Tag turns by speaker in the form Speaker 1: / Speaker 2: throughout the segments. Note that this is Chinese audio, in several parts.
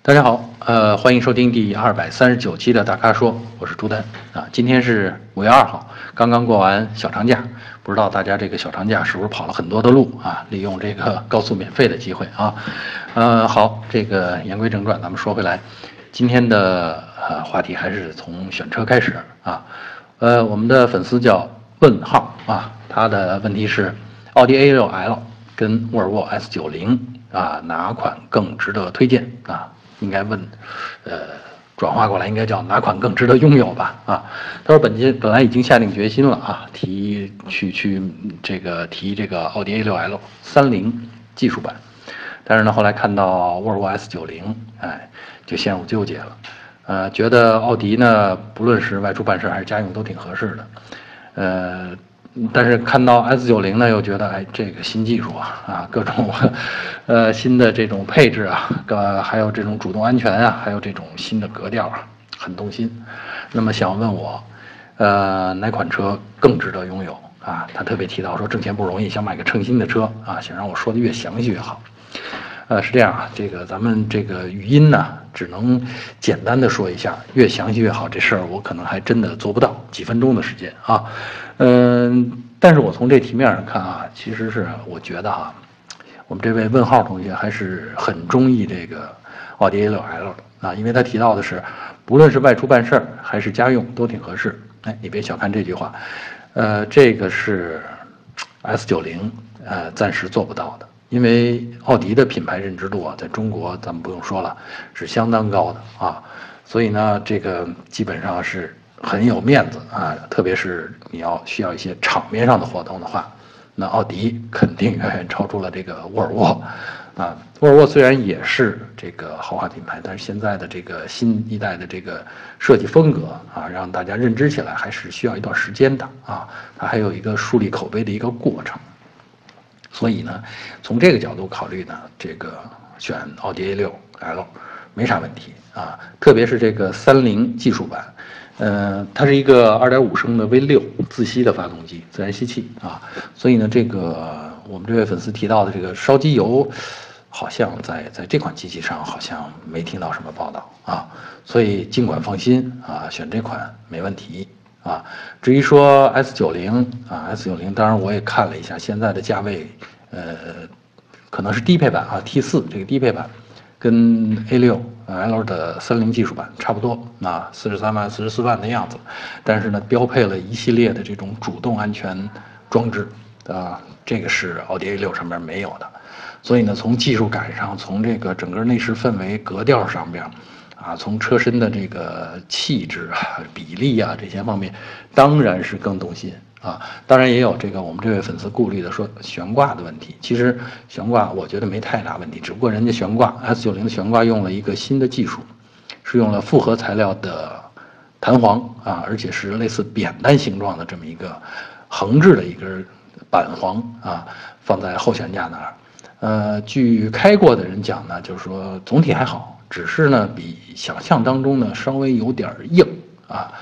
Speaker 1: 大家好，呃，欢迎收听第二百三十九期的大咖说，我是朱丹啊。今天是五月二号，刚刚过完小长假，不知道大家这个小长假是不是跑了很多的路啊？利用这个高速免费的机会啊。呃，好，这个言归正传，咱们说回来，今天的呃话题还是从选车开始啊。呃，我们的粉丝叫问号啊，他的问题是奥迪 A6L 跟沃尔沃 S90 啊，哪款更值得推荐啊？应该问，呃，转化过来应该叫哪款更值得拥有吧？啊，他说本节本来已经下定决心了啊，提去去这个提这个奥迪 A6L 三零技术版，但是呢后来看到沃尔沃 S90，哎，就陷入纠结了，呃，觉得奥迪呢不论是外出办事还是家用都挺合适的，呃。但是看到 S 九零呢，又觉得哎，这个新技术啊，啊，各种，呃，新的这种配置啊，呃，还有这种主动安全啊，还有这种新的格调啊，很动心。那么想问我，呃，哪款车更值得拥有啊？他特别提到说挣钱不容易，想买个称心的车啊，想让我说的越详细越好。呃，是这样啊，这个咱们这个语音呢，只能简单的说一下，越详细越好。这事儿我可能还真的做不到，几分钟的时间啊。嗯，但是我从这题面上看啊，其实是我觉得啊，我们这位问号同学还是很中意这个奥迪 A6L 的啊，因为他提到的是，不论是外出办事儿还是家用都挺合适。哎，你别小看这句话，呃，这个是 S90 呃暂时做不到的。因为奥迪的品牌认知度啊，在中国咱们不用说了，是相当高的啊，所以呢，这个基本上是很有面子啊，特别是你要需要一些场面上的活动的话，那奥迪肯定远远超出了这个沃尔沃啊。沃尔沃虽然也是这个豪华品牌，但是现在的这个新一代的这个设计风格啊，让大家认知起来还是需要一段时间的啊，它还有一个树立口碑的一个过程。所以呢，从这个角度考虑呢，这个选奥迪 A6L 没啥问题啊，特别是这个三菱技术版，呃，它是一个2.5升的 V6 自吸的发动机，自然吸气啊，所以呢，这个我们这位粉丝提到的这个烧机油，好像在在这款机器上好像没听到什么报道啊，所以尽管放心啊，选这款没问题。啊，至于说 S 九零啊，S 九零，当然我也看了一下，现在的价位，呃，可能是低配版啊，T 四这个低配版，跟 A 六 L 的三菱技术版差不多啊，四十三万、四十四万的样子，但是呢，标配了一系列的这种主动安全装置啊，这个是奥迪 A 六上面没有的，所以呢，从技术感上，从这个整个内饰氛围格调上边。啊，从车身的这个气质啊、比例啊这些方面，当然是更动心啊。当然也有这个我们这位粉丝顾虑的说悬挂的问题。其实悬挂我觉得没太大问题，只不过人家悬挂 S90 的悬挂用了一个新的技术，是用了复合材料的弹簧啊，而且是类似扁担形状的这么一个横置的一根板簧啊，放在后悬架那儿。呃，据开过的人讲呢，就是说总体还好。只是呢，比想象当中呢稍微有点硬啊，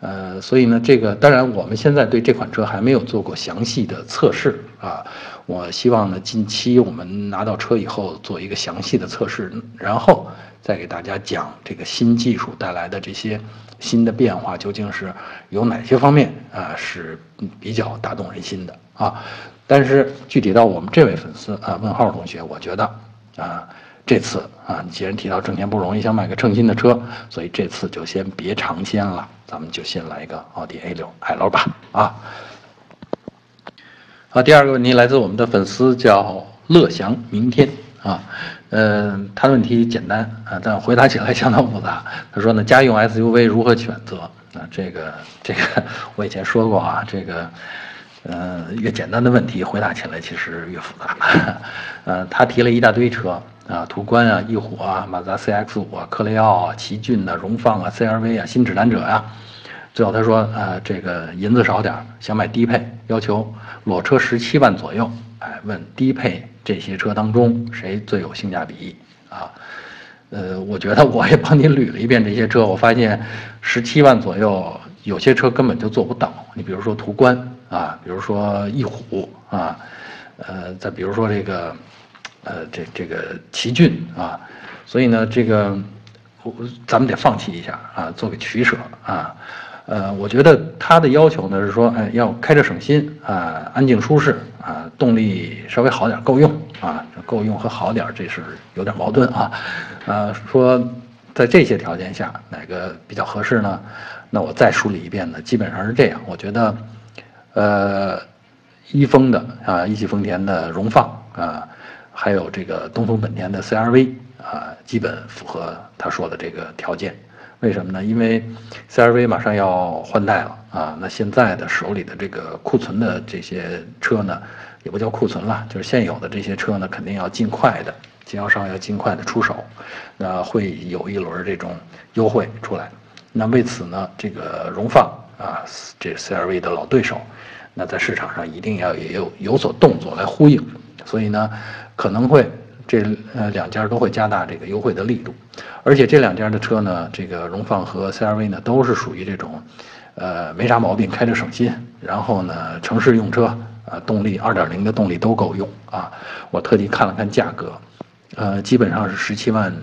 Speaker 1: 呃，所以呢，这个当然我们现在对这款车还没有做过详细的测试啊。我希望呢，近期我们拿到车以后做一个详细的测试，然后再给大家讲这个新技术带来的这些新的变化究竟是有哪些方面啊是比较打动人心的啊。但是具体到我们这位粉丝啊，问号同学，我觉得啊。这次啊，你既然提到挣钱不容易，想买个称心的车，所以这次就先别尝鲜了，咱们就先来一个奥迪 A6L 吧。啊，好，第二个问题来自我们的粉丝叫乐祥明天啊，嗯，他的问题简单啊，但回答起来相当复杂。他说呢，家用 SUV 如何选择？啊，这个这个我以前说过啊，这个。呃，越简单的问题回答起来其实越复杂。呃，他提了一大堆车啊，途观啊，翼虎啊，马自达 CX-5 啊，科雷傲啊，奇骏啊，荣放啊，CR-V 啊，新指南者呀。最后他说，呃，这个银子少点，想买低配，要求裸车十七万左右。哎，问低配这些车当中谁最有性价比啊？呃，我觉得我也帮你捋了一遍这些车，我发现十七万左右有些车根本就做不到。你比如说途观。啊，比如说翼虎啊，呃，再比如说这个，呃，这这个奇骏啊，所以呢，这个我咱们得放弃一下啊，做个取舍啊。呃，我觉得它的要求呢是说，哎，要开着省心啊，安静舒适啊，动力稍微好点，够用啊，够用和好点这是有点矛盾啊。呃，说在这些条件下哪个比较合适呢？那我再梳理一遍呢，基本上是这样。我觉得，呃，一丰的啊，一汽丰田的荣放啊，还有这个东风本田的 CRV 啊，基本符合他说的这个条件。为什么呢？因为 CRV 马上要换代了啊，那现在的手里的这个库存的这些车呢，也不叫库存了，就是现有的这些车呢，肯定要尽快的经销商要尽快的出手，那会有一轮这种优惠出来。那为此呢，这个荣放啊，这 CRV 的老对手，那在市场上一定要也有有所动作来呼应，所以呢，可能会。这呃两家都会加大这个优惠的力度，而且这两家的车呢，这个荣放和 CRV 呢，都是属于这种，呃没啥毛病，开着省心，然后呢城市用车啊，动力2.0的动力都够用啊。我特地看了看价格，呃基本上是十七万，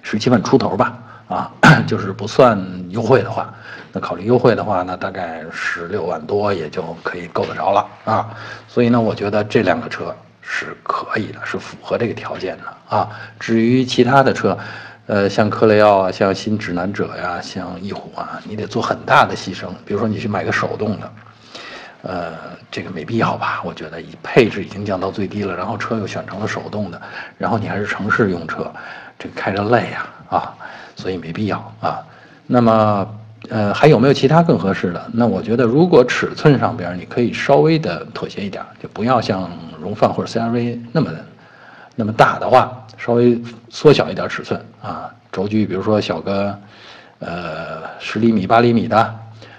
Speaker 1: 十七万出头吧，啊 就是不算优惠的话，那考虑优惠的话呢，大概十六万多也就可以够得着了啊。所以呢，我觉得这两个车。是可以的，是符合这个条件的啊。至于其他的车，呃，像科雷傲啊，像新指南者呀，像翼虎啊，你得做很大的牺牲。比如说你去买个手动的，呃，这个没必要吧？我觉得以配置已经降到最低了，然后车又选成了手动的，然后你还是城市用车，这个开着累呀啊，所以没必要啊。那么。呃，还有没有其他更合适的？那我觉得，如果尺寸上边你可以稍微的妥协一点，就不要像荣放或者 CRV 那么那么大的话，稍微缩小一点尺寸啊，轴距比如说小个呃十厘米、八厘米的。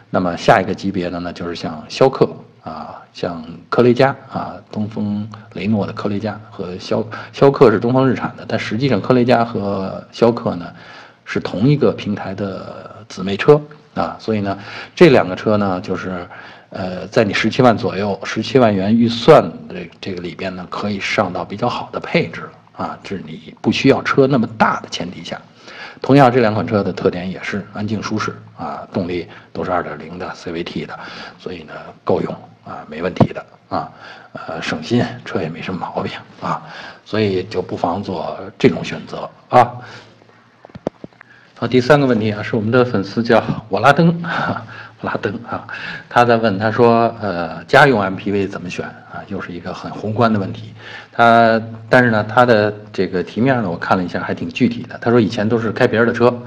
Speaker 1: 那么下一个级别的呢，就是像逍客啊，像科雷嘉啊，东风雷诺的科雷嘉和逍逍客是东风日产的，但实际上科雷嘉和逍客呢是同一个平台的。姊妹车啊，所以呢，这两个车呢，就是，呃，在你十七万左右、十七万元预算这这个里边呢，可以上到比较好的配置了啊，这是你不需要车那么大的前提下。同样，这两款车的特点也是安静舒适啊，动力都是二点零的 CVT 的，所以呢，够用啊，没问题的啊，呃，省心，车也没什么毛病啊，所以就不妨做这种选择啊。好，第三个问题啊，是我们的粉丝叫我拉登，拉登啊，他在问，他说，呃，家用 MPV 怎么选啊？又是一个很宏观的问题。他，但是呢，他的这个题面呢，我看了一下，还挺具体的。他说以前都是开别人的车，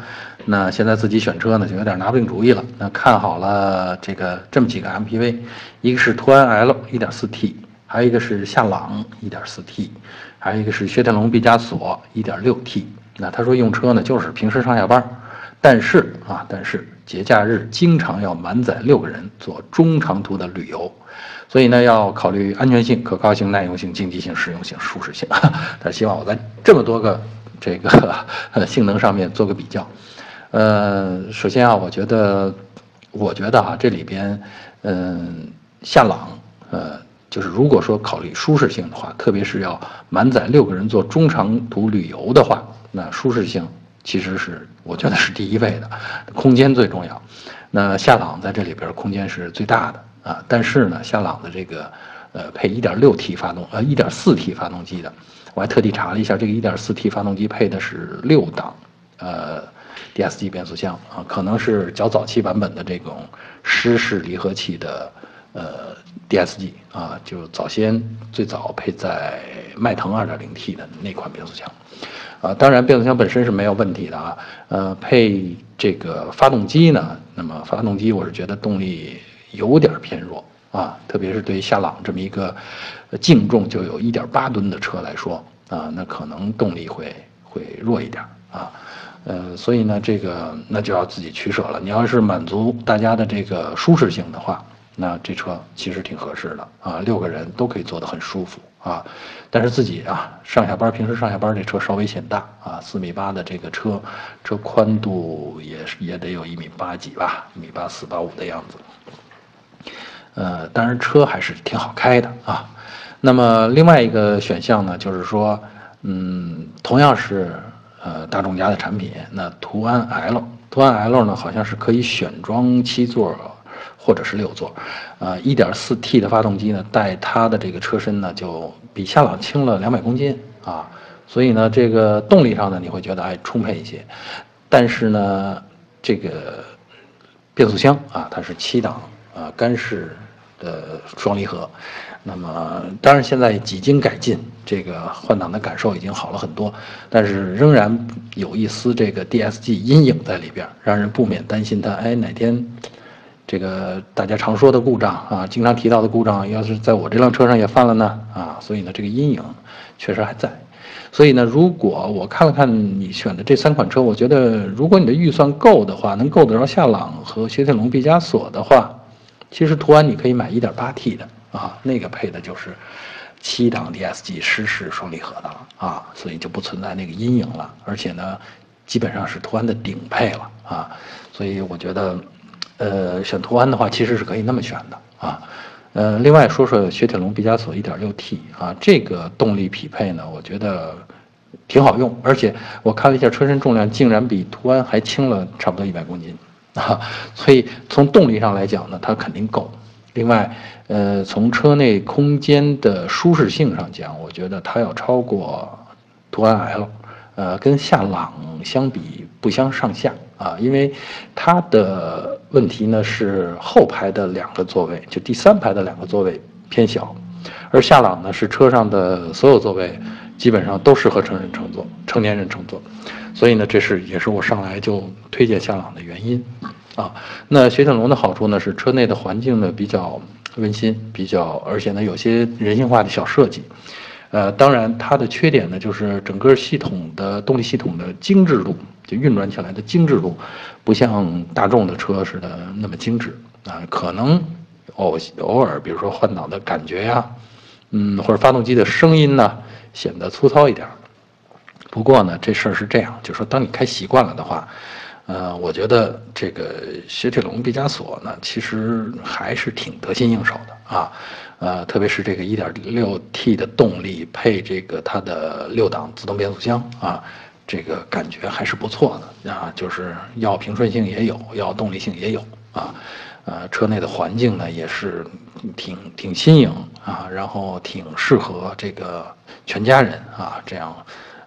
Speaker 1: 那现在自己选车呢，就有点拿不定主意了。那看好了这个这么几个 MPV，一个是途安 L 1.4T，还有一个是夏朗 1.4T，还有一个是雪铁龙毕加索 1.6T。那他说用车呢，就是平时上下班，但是啊，但是节假日经常要满载六个人做中长途的旅游，所以呢要考虑安全性、可靠性、耐用性、经济性、实用性、舒适性。他希望我在这么多个这个 性能上面做个比较。呃，首先啊，我觉得，我觉得啊，这里边，嗯，夏朗，呃，就是如果说考虑舒适性的话，特别是要满载六个人做中长途旅游的话。那舒适性其实是我觉得是第一位的，空间最重要。那夏朗在这里边空间是最大的啊，但是呢，夏朗的这个呃配 1.6T 发动呃 1.4T 发动机的，我还特地查了一下，这个 1.4T 发动机配的是六档呃 DSG 变速箱啊，可能是较早期版本的这种湿式离合器的呃 DSG 啊，就早先最早配在迈腾 2.0T 的那款变速箱。啊，当然变速箱本身是没有问题的啊，呃，配这个发动机呢，那么发动机我是觉得动力有点偏弱啊，特别是对于夏朗这么一个净重就有一点八吨的车来说啊，那可能动力会会弱一点啊，呃，所以呢，这个那就要自己取舍了。你要是满足大家的这个舒适性的话，那这车其实挺合适的啊，六个人都可以坐得很舒服。啊，但是自己啊，上下班平时上下班这车稍微显大啊，四米八的这个车，车宽度也是也得有一米八几吧，一米八四八五的样子。呃，当然车还是挺好开的啊。那么另外一个选项呢，就是说，嗯，同样是呃大众家的产品。那途安 L，途安 L 呢好像是可以选装七座或者是六座，呃，1.4T 的发动机呢带它的这个车身呢就比夏朗轻了两百公斤啊，所以呢这个动力上呢你会觉得哎充沛一些，但是呢这个变速箱啊它是七档啊干式的双离合。那么，当然现在几经改进，这个换挡的感受已经好了很多，但是仍然有一丝这个 DSG 阴影在里边，让人不免担心它，哎，哪天这个大家常说的故障啊，经常提到的故障，要是在我这辆车上也犯了呢？啊，所以呢，这个阴影确实还在。所以呢，如果我看了看你选的这三款车，我觉得如果你的预算够的话，能够得着夏朗和雪铁龙毕加索的话，其实途安你可以买 1.8T 的。啊，那个配的就是七档 DSG 湿式双离合的了啊，所以就不存在那个阴影了。而且呢，基本上是途安的顶配了啊，所以我觉得，呃，选途安的话，其实是可以那么选的啊。呃，另外说说雪铁龙毕加索 1.6T 啊，这个动力匹配呢，我觉得挺好用，而且我看了一下车身重量，竟然比途安还轻了差不多一百公斤啊，所以从动力上来讲呢，它肯定够。另外，呃，从车内空间的舒适性上讲，我觉得它要超过途安 L，呃，跟夏朗相比不相上下啊，因为它的问题呢是后排的两个座位，就第三排的两个座位偏小，而夏朗呢是车上的所有座位基本上都适合成人乘坐、成年人乘坐，所以呢，这是也是我上来就推荐夏朗的原因。啊，那雪铁龙的好处呢是车内的环境呢比较温馨，比较而且呢有些人性化的小设计，呃，当然它的缺点呢就是整个系统的动力系统的精致度，就运转起来的精致度，不像大众的车似的那么精致啊，可能偶偶尔比如说换挡的感觉呀，嗯，或者发动机的声音呢显得粗糙一点。不过呢这事儿是这样，就是说当你开习惯了的话。呃，我觉得这个雪铁龙毕加索呢，其实还是挺得心应手的啊，呃，特别是这个 1.6T 的动力配这个它的六档自动变速箱啊，这个感觉还是不错的啊，就是要平顺性也有，要动力性也有啊，呃，车内的环境呢也是挺挺新颖啊，然后挺适合这个全家人啊这样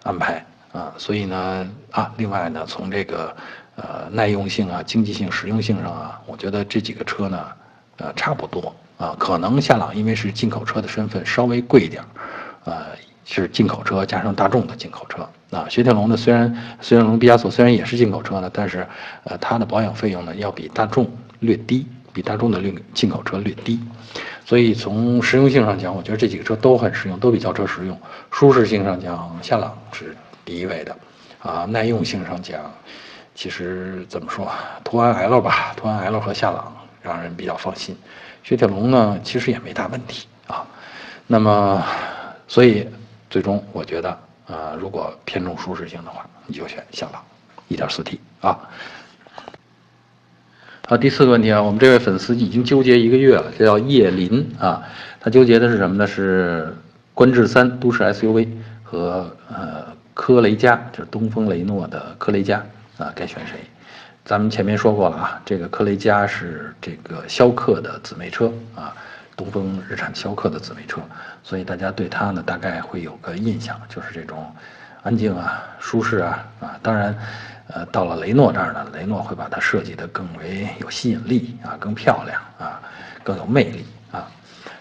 Speaker 1: 安排啊，所以呢啊，另外呢从这个。呃，耐用性啊，经济性、实用性上啊，我觉得这几个车呢，呃，差不多啊。可能夏朗因为是进口车的身份稍微贵一点，呃，是进口车加上大众的进口车啊。雪铁龙呢，虽然雪铁龙毕加索虽然也是进口车呢，但是呃，它的保养费用呢要比大众略低，比大众的略进口车略低。所以从实用性上讲，我觉得这几个车都很实用，都比轿车实用。舒适性上讲，夏朗是第一位的啊。耐用性上讲。其实怎么说，途安 L 吧，途安 L 和夏朗让人比较放心。雪铁龙呢，其实也没大问题啊。那么，所以最终我觉得啊，如果偏重舒适性的话，你就选夏朗 1.4T 啊。好，第四个问题啊，我们这位粉丝已经纠结一个月了，这叫叶林啊。他纠结的是什么呢？是观致三都市 SUV 和呃科雷嘉，就是东风雷诺的科雷嘉。啊，该选谁？咱们前面说过了啊，这个科雷嘉是这个逍客的姊妹车啊，东风日产逍客的姊妹车，所以大家对它呢大概会有个印象，就是这种安静啊、舒适啊啊。当然，呃，到了雷诺这儿呢，雷诺会把它设计得更为有吸引力啊，更漂亮啊，更有魅力啊。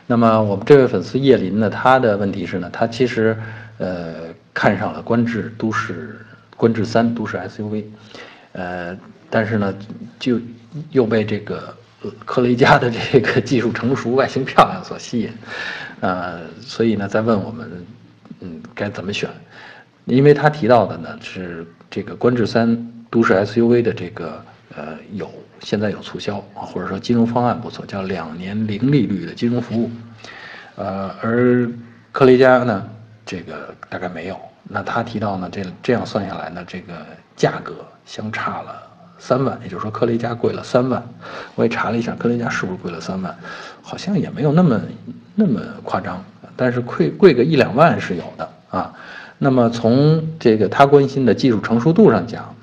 Speaker 1: 那么我们这位粉丝叶林呢，他的问题是呢，他其实呃看上了观致都市。观致三都市 SUV，呃，但是呢，就又被这个科雷嘉的这个技术成熟、外形漂亮所吸引，呃，所以呢，在问我们，嗯，该怎么选？因为他提到的呢是这个观致三都市 SUV 的这个呃有现在有促销啊，或者说金融方案不错，叫两年零利率的金融服务，呃，而科雷嘉呢，这个大概没有。那他提到呢，这这样算下来呢，这个价格相差了三万，也就是说科雷嘉贵了三万。我也查了一下，科雷嘉是不是贵了三万？好像也没有那么那么夸张，但是贵贵个一两万是有的啊。那么从这个他关心的技术成熟度上讲，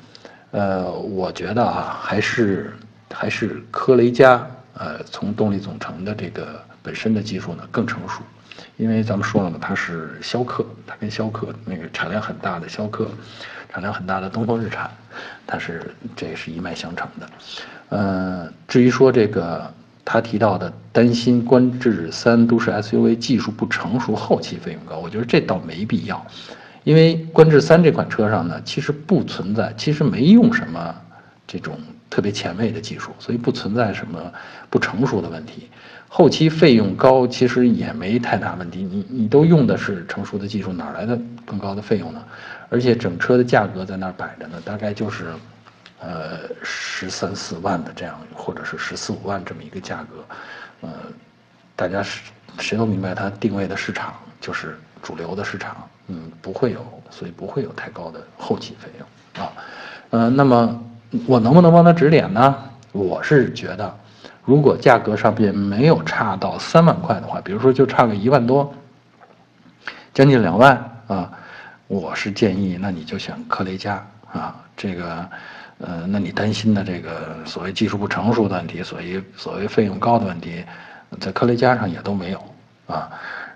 Speaker 1: 呃，我觉得啊，还是还是科雷嘉，呃，从动力总成的这个本身的技术呢更成熟，因为咱们说了嘛，它是逍客，它跟逍客那个产量很大的逍客，产量很大的东风日产，它是这是一脉相承的。呃，至于说这个他提到的担心观致三都市 SUV 技术不成熟，后期费用高，我觉得这倒没必要。因为观致三这款车上呢，其实不存在，其实没用什么这种特别前卫的技术，所以不存在什么不成熟的问题。后期费用高，其实也没太大问题。你你都用的是成熟的技术，哪来的更高的费用呢？而且整车的价格在那儿摆着呢，大概就是，呃，十三四万的这样，或者是十四五万这么一个价格，呃，大家是谁都明白，它定位的市场就是主流的市场。嗯，不会有，所以不会有太高的后期费用啊。呃，那么我能不能帮他指点呢？我是觉得，如果价格上边没有差到三万块的话，比如说就差个一万多，将近两万啊，我是建议，那你就选科雷嘉啊。这个，呃，那你担心的这个所谓技术不成熟的问题，所谓所谓费用高的问题，在科雷嘉上也都没有啊。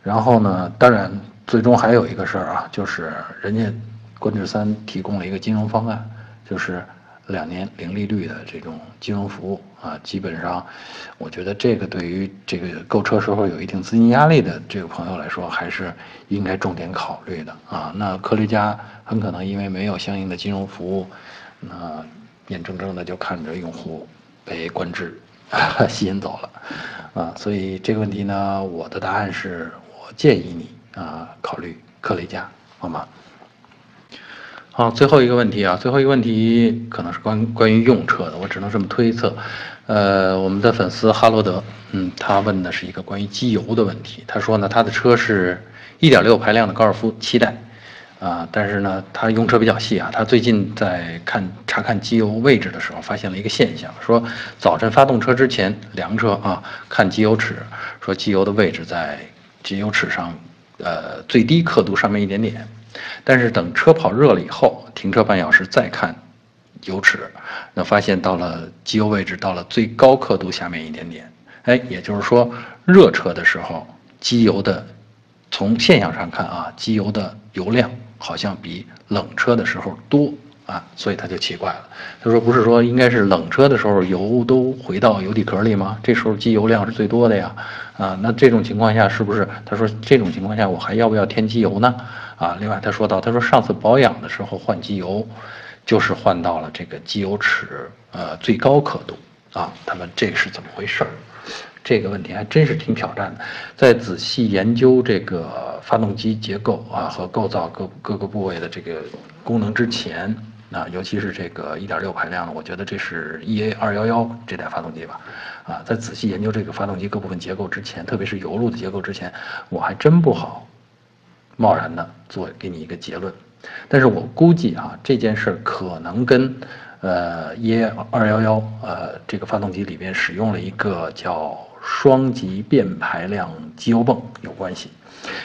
Speaker 1: 然后呢，当然。最终还有一个事儿啊，就是人家观致三提供了一个金融方案，就是两年零利率的这种金融服务啊。基本上，我觉得这个对于这个购车时候有一定资金压力的这个朋友来说，还是应该重点考虑的啊。那科雷嘉很可能因为没有相应的金融服务，那眼睁睁的就看着用户被观致 吸引走了啊。所以这个问题呢，我的答案是我建议你。啊，考虑科雷嘉，好吗？好，最后一个问题啊，最后一个问题可能是关关于用车的，我只能这么推测。呃，我们的粉丝哈罗德，嗯，他问的是一个关于机油的问题。他说呢，他的车是1.6排量的高尔夫七代，啊，但是呢，他用车比较细啊，他最近在看查看机油位置的时候，发现了一个现象，说早晨发动车之前量车啊，看机油尺，说机油的位置在机油尺上。呃，最低刻度上面一点点，但是等车跑热了以后，停车半小时再看油尺，那发现到了机油位置到了最高刻度下面一点点。哎，也就是说，热车的时候，机油的从现象上看啊，机油的油量好像比冷车的时候多。啊，所以他就奇怪了。他说：“不是说应该是冷车的时候油都回到油底壳里吗？这时候机油量是最多的呀。啊，那这种情况下是不是？他说这种情况下我还要不要添机油呢？啊，另外他说到，他说上次保养的时候换机油，就是换到了这个机油尺呃最高刻度啊。他问这是怎么回事儿？这个问题还真是挺挑战的。在仔细研究这个发动机结构啊和构造各各个部位的这个功能之前。”啊，尤其是这个1.6排量的，我觉得这是 EA211 这台发动机吧。啊，在仔细研究这个发动机各部分结构之前，特别是油路的结构之前，我还真不好贸然的做给你一个结论。但是我估计啊，这件事儿可能跟呃 EA211 呃这个发动机里边使用了一个叫双级变排量机油泵有关系。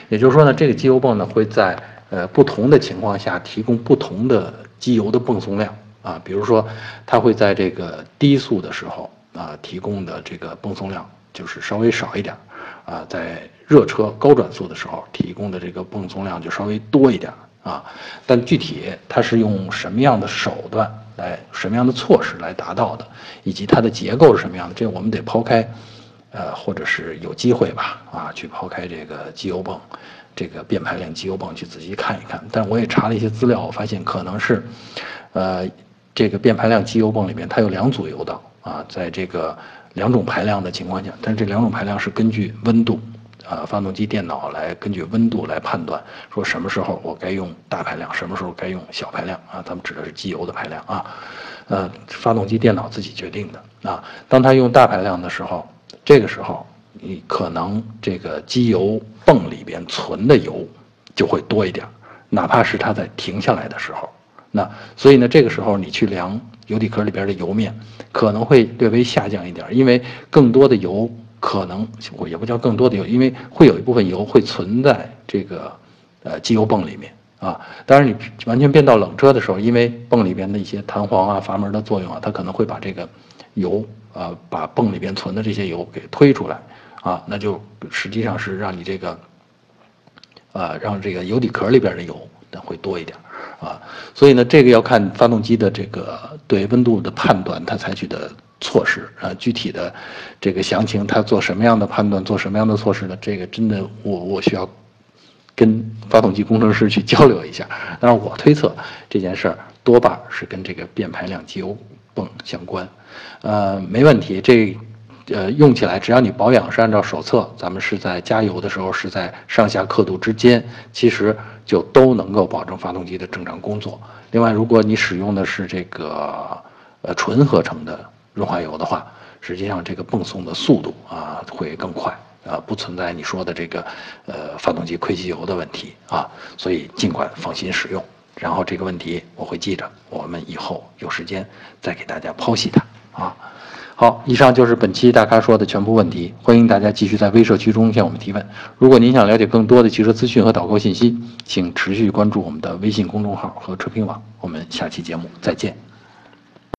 Speaker 1: 也就是说呢，这个机油泵呢会在呃不同的情况下提供不同的。机油的泵送量啊，比如说，它会在这个低速的时候啊，提供的这个泵送量就是稍微少一点啊，在热车高转速的时候提供的这个泵送量就稍微多一点啊。但具体它是用什么样的手段来、什么样的措施来达到的，以及它的结构是什么样的，这我们得抛开，呃，或者是有机会吧啊，去抛开这个机油泵。这个变排量机油泵去仔细看一看，但我也查了一些资料，我发现可能是，呃，这个变排量机油泵里面它有两组油道啊，在这个两种排量的情况下，但是这两种排量是根据温度，啊，发动机电脑来根据温度来判断，说什么时候我该用大排量，什么时候该用小排量啊，咱们指的是机油的排量啊，呃，发动机电脑自己决定的啊，当它用大排量的时候，这个时候。你可能这个机油泵里边存的油就会多一点，哪怕是它在停下来的时候，那所以呢，这个时候你去量油底壳里边的油面，可能会略微下降一点，因为更多的油可能也不叫更多的油，因为会有一部分油会存在这个呃机油泵里面啊。当然，你完全变到冷车的时候，因为泵里边的一些弹簧啊、阀门的作用啊，它可能会把这个油啊，把泵里边存的这些油给推出来啊，那就实际上是让你这个啊，让这个油底壳里边的油会多一点啊。所以呢，这个要看发动机的这个对温度的判断，它采取的。措施啊，具体的这个详情，他做什么样的判断，做什么样的措施呢？这个真的，我我需要跟发动机工程师去交流一下。但是我推测这件事儿多半是跟这个变排量机油泵相关。呃，没问题，这呃用起来，只要你保养是按照手册，咱们是在加油的时候是在上下刻度之间，其实就都能够保证发动机的正常工作。另外，如果你使用的是这个呃纯合成的。润滑油的话，实际上这个泵送的速度啊会更快啊，不存在你说的这个呃发动机亏机油的问题啊，所以尽管放心使用。然后这个问题我会记着，我们以后有时间再给大家剖析它啊。好，以上就是本期大咖说的全部问题，欢迎大家继续在微社区中向我们提问。如果您想了解更多的汽车资讯和导购信息，请持续关注我们的微信公众号和车评网。我们下期节目再见。